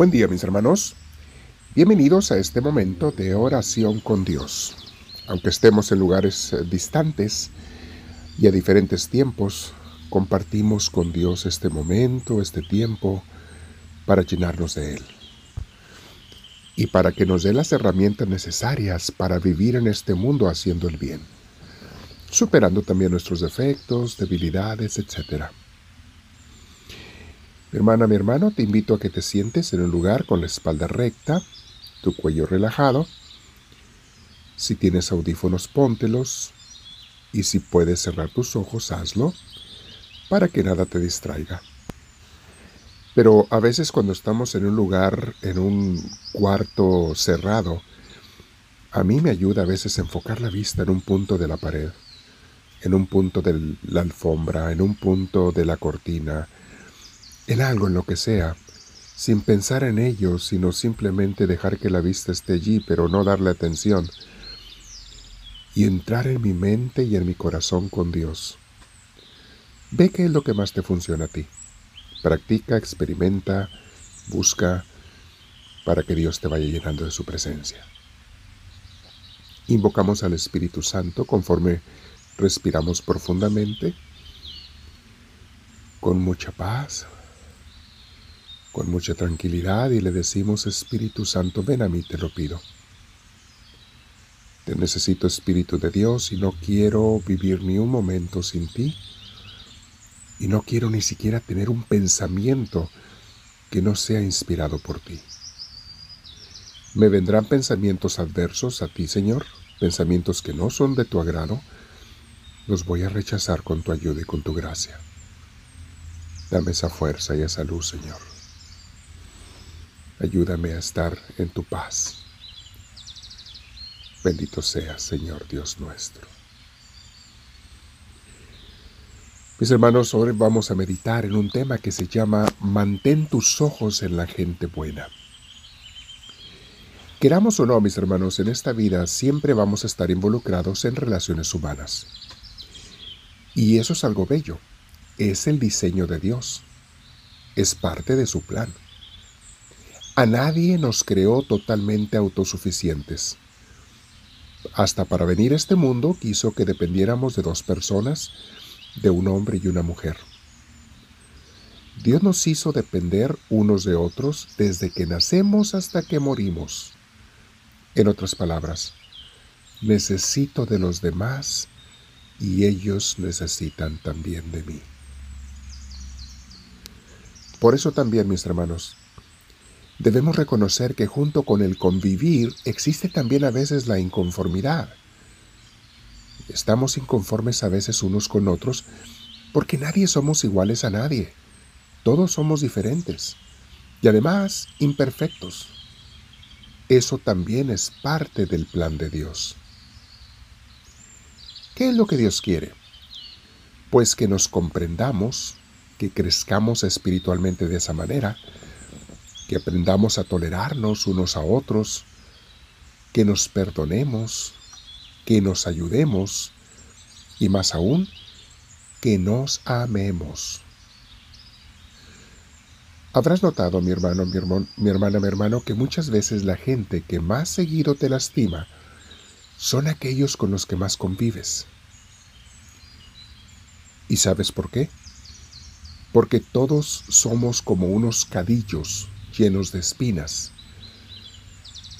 Buen día mis hermanos. Bienvenidos a este momento de oración con Dios. Aunque estemos en lugares eh, distantes y a diferentes tiempos, compartimos con Dios este momento, este tiempo, para llenarnos de Él. Y para que nos dé las herramientas necesarias para vivir en este mundo haciendo el bien, superando también nuestros defectos, debilidades, etcétera. Hermana, mi hermano, te invito a que te sientes en un lugar con la espalda recta, tu cuello relajado. Si tienes audífonos, póntelos. Y si puedes cerrar tus ojos, hazlo, para que nada te distraiga. Pero a veces cuando estamos en un lugar, en un cuarto cerrado, a mí me ayuda a veces enfocar la vista en un punto de la pared, en un punto de la alfombra, en un punto de la cortina, en algo, en lo que sea, sin pensar en ello, sino simplemente dejar que la vista esté allí, pero no darle atención, y entrar en mi mente y en mi corazón con Dios. Ve qué es lo que más te funciona a ti. Practica, experimenta, busca para que Dios te vaya llenando de su presencia. Invocamos al Espíritu Santo conforme respiramos profundamente, con mucha paz, con mucha tranquilidad y le decimos, Espíritu Santo, ven a mí, te lo pido. Te necesito, Espíritu de Dios, y no quiero vivir ni un momento sin ti, y no quiero ni siquiera tener un pensamiento que no sea inspirado por ti. Me vendrán pensamientos adversos a ti, Señor, pensamientos que no son de tu agrado, los voy a rechazar con tu ayuda y con tu gracia. Dame esa fuerza y esa luz, Señor. Ayúdame a estar en tu paz. Bendito seas, Señor Dios nuestro. Mis hermanos, hoy vamos a meditar en un tema que se llama Mantén tus ojos en la gente buena. Queramos o no, mis hermanos, en esta vida siempre vamos a estar involucrados en relaciones humanas. Y eso es algo bello. Es el diseño de Dios. Es parte de su plan. A nadie nos creó totalmente autosuficientes. Hasta para venir a este mundo quiso que dependiéramos de dos personas, de un hombre y una mujer. Dios nos hizo depender unos de otros desde que nacemos hasta que morimos. En otras palabras, necesito de los demás y ellos necesitan también de mí. Por eso también, mis hermanos, debemos reconocer que junto con el convivir existe también a veces la inconformidad. Estamos inconformes a veces unos con otros porque nadie somos iguales a nadie. Todos somos diferentes y además imperfectos. Eso también es parte del plan de Dios. ¿Qué es lo que Dios quiere? Pues que nos comprendamos, que crezcamos espiritualmente de esa manera, que aprendamos a tolerarnos unos a otros, que nos perdonemos, que nos ayudemos y más aún, que nos amemos. Habrás notado, mi hermano, mi, mi, hermana, mi hermano, que muchas veces la gente que más seguido te lastima son aquellos con los que más convives. ¿Y sabes por qué? Porque todos somos como unos cadillos llenos de espinas.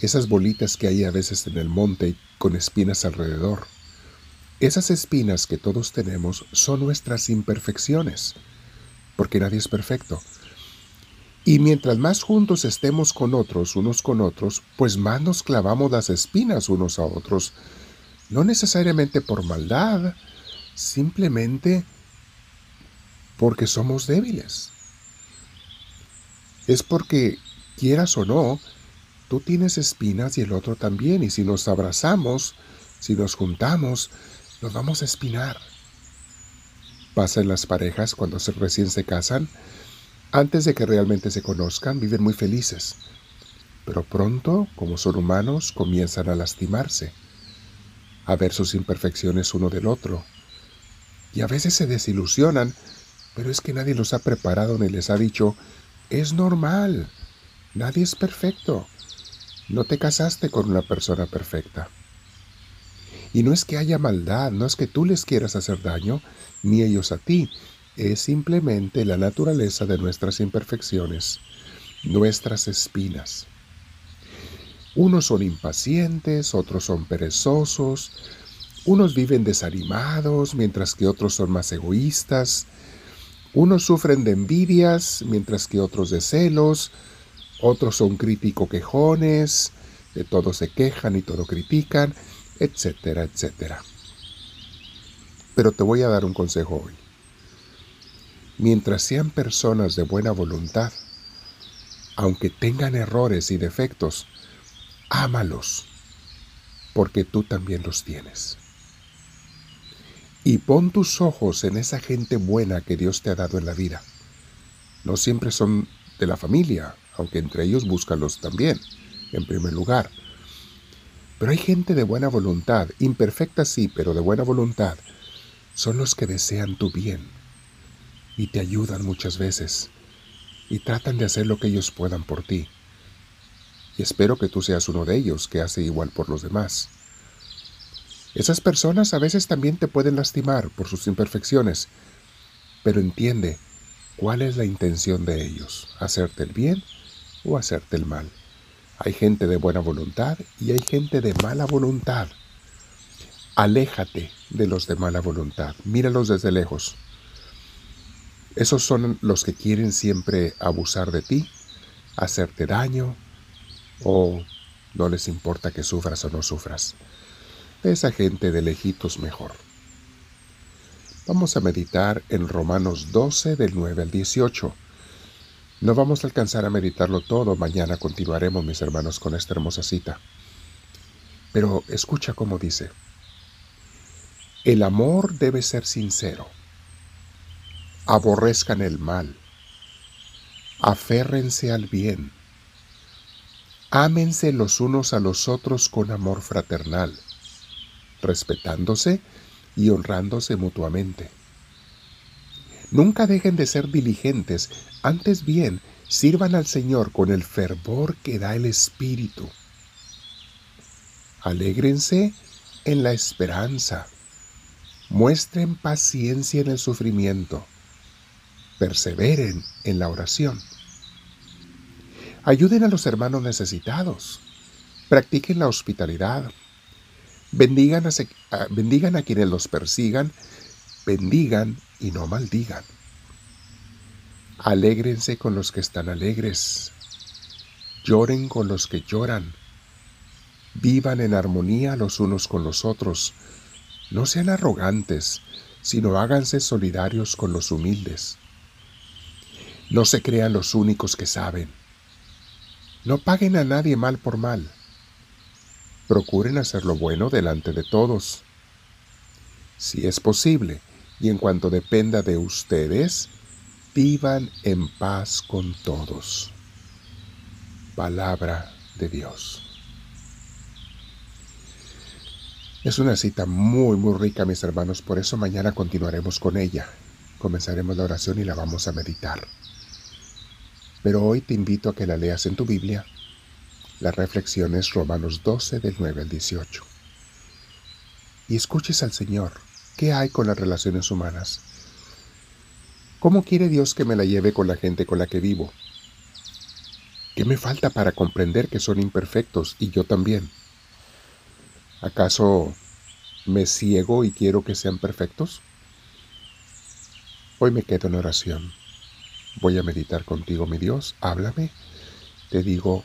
Esas bolitas que hay a veces en el monte con espinas alrededor. Esas espinas que todos tenemos son nuestras imperfecciones, porque nadie es perfecto. Y mientras más juntos estemos con otros, unos con otros, pues más nos clavamos las espinas unos a otros, no necesariamente por maldad, simplemente porque somos débiles es porque, quieras o no, tú tienes espinas y el otro también, y si nos abrazamos, si nos juntamos, nos vamos a espinar. Pasa en las parejas cuando se, recién se casan, antes de que realmente se conozcan, viven muy felices, pero pronto, como son humanos, comienzan a lastimarse, a ver sus imperfecciones uno del otro, y a veces se desilusionan, pero es que nadie los ha preparado ni les ha dicho, es normal. Nadie es perfecto. No te casaste con una persona perfecta. Y no es que haya maldad, no es que tú les quieras hacer daño, ni ellos a ti. Es simplemente la naturaleza de nuestras imperfecciones, nuestras espinas. Unos son impacientes, otros son perezosos, unos viven desanimados, mientras que otros son más egoístas. Unos sufren de envidias, mientras que otros de celos. Otros son crítico quejones, de todo se quejan y todo critican, etcétera, etcétera. Pero te voy a dar un consejo hoy. Mientras sean personas de buena voluntad, aunque tengan errores y defectos, ámalos, porque tú también los tienes. Y pon tus ojos en esa gente buena que Dios te ha dado en la vida. No siempre son de la familia, aunque entre ellos búscalos también, en primer lugar. Pero hay gente de buena voluntad, imperfecta sí, pero de buena voluntad. Son los que desean tu bien y te ayudan muchas veces y tratan de hacer lo que ellos puedan por ti. Y espero que tú seas uno de ellos que hace igual por los demás. Esas personas a veces también te pueden lastimar por sus imperfecciones, pero entiende cuál es la intención de ellos, hacerte el bien o hacerte el mal. Hay gente de buena voluntad y hay gente de mala voluntad. Aléjate de los de mala voluntad, míralos desde lejos. Esos son los que quieren siempre abusar de ti, hacerte daño o no les importa que sufras o no sufras esa gente de lejitos mejor. Vamos a meditar en Romanos 12 del 9 al 18. No vamos a alcanzar a meditarlo todo, mañana continuaremos mis hermanos con esta hermosa cita. Pero escucha cómo dice. El amor debe ser sincero. Aborrezcan el mal. Aférrense al bien. Ámense los unos a los otros con amor fraternal respetándose y honrándose mutuamente. Nunca dejen de ser diligentes, antes bien, sirvan al Señor con el fervor que da el Espíritu. Alégrense en la esperanza, muestren paciencia en el sufrimiento, perseveren en la oración. Ayuden a los hermanos necesitados, practiquen la hospitalidad, Bendigan a, quienes los persigan, bendigan y no maldigan. Alégrense con los que están alegres, lloren con los que lloran, vivan en armonía los unos con los otros, no sean arrogantes, sino háganse solidarios con los humildes. No se crean los únicos que saben. No paguen a nadie mal por mal procuren hacer lo bueno delante de todos. Si es posible, y en cuanto dependa de ustedes, vivan en paz con todos. Palabra de Dios. Es una cita muy, muy rica, mis hermanos, por eso mañana continuaremos con ella. Comenzaremos la oración y la vamos a meditar. Pero hoy te invito a que la leas en tu Biblia la reflexión es Romanos 12 del 9 al 18. Y escuches al Señor. ¿Qué hay con las relaciones humanas? ¿Cómo quiere Dios que me la lleve con la gente con la que vivo? ¿Qué me falta para comprender que son imperfectos y yo también? ¿Acaso me ciego y quiero que sean perfectos? Hoy me quedo en oración. Voy a meditar contigo, mi Dios. Háblame. Te digo,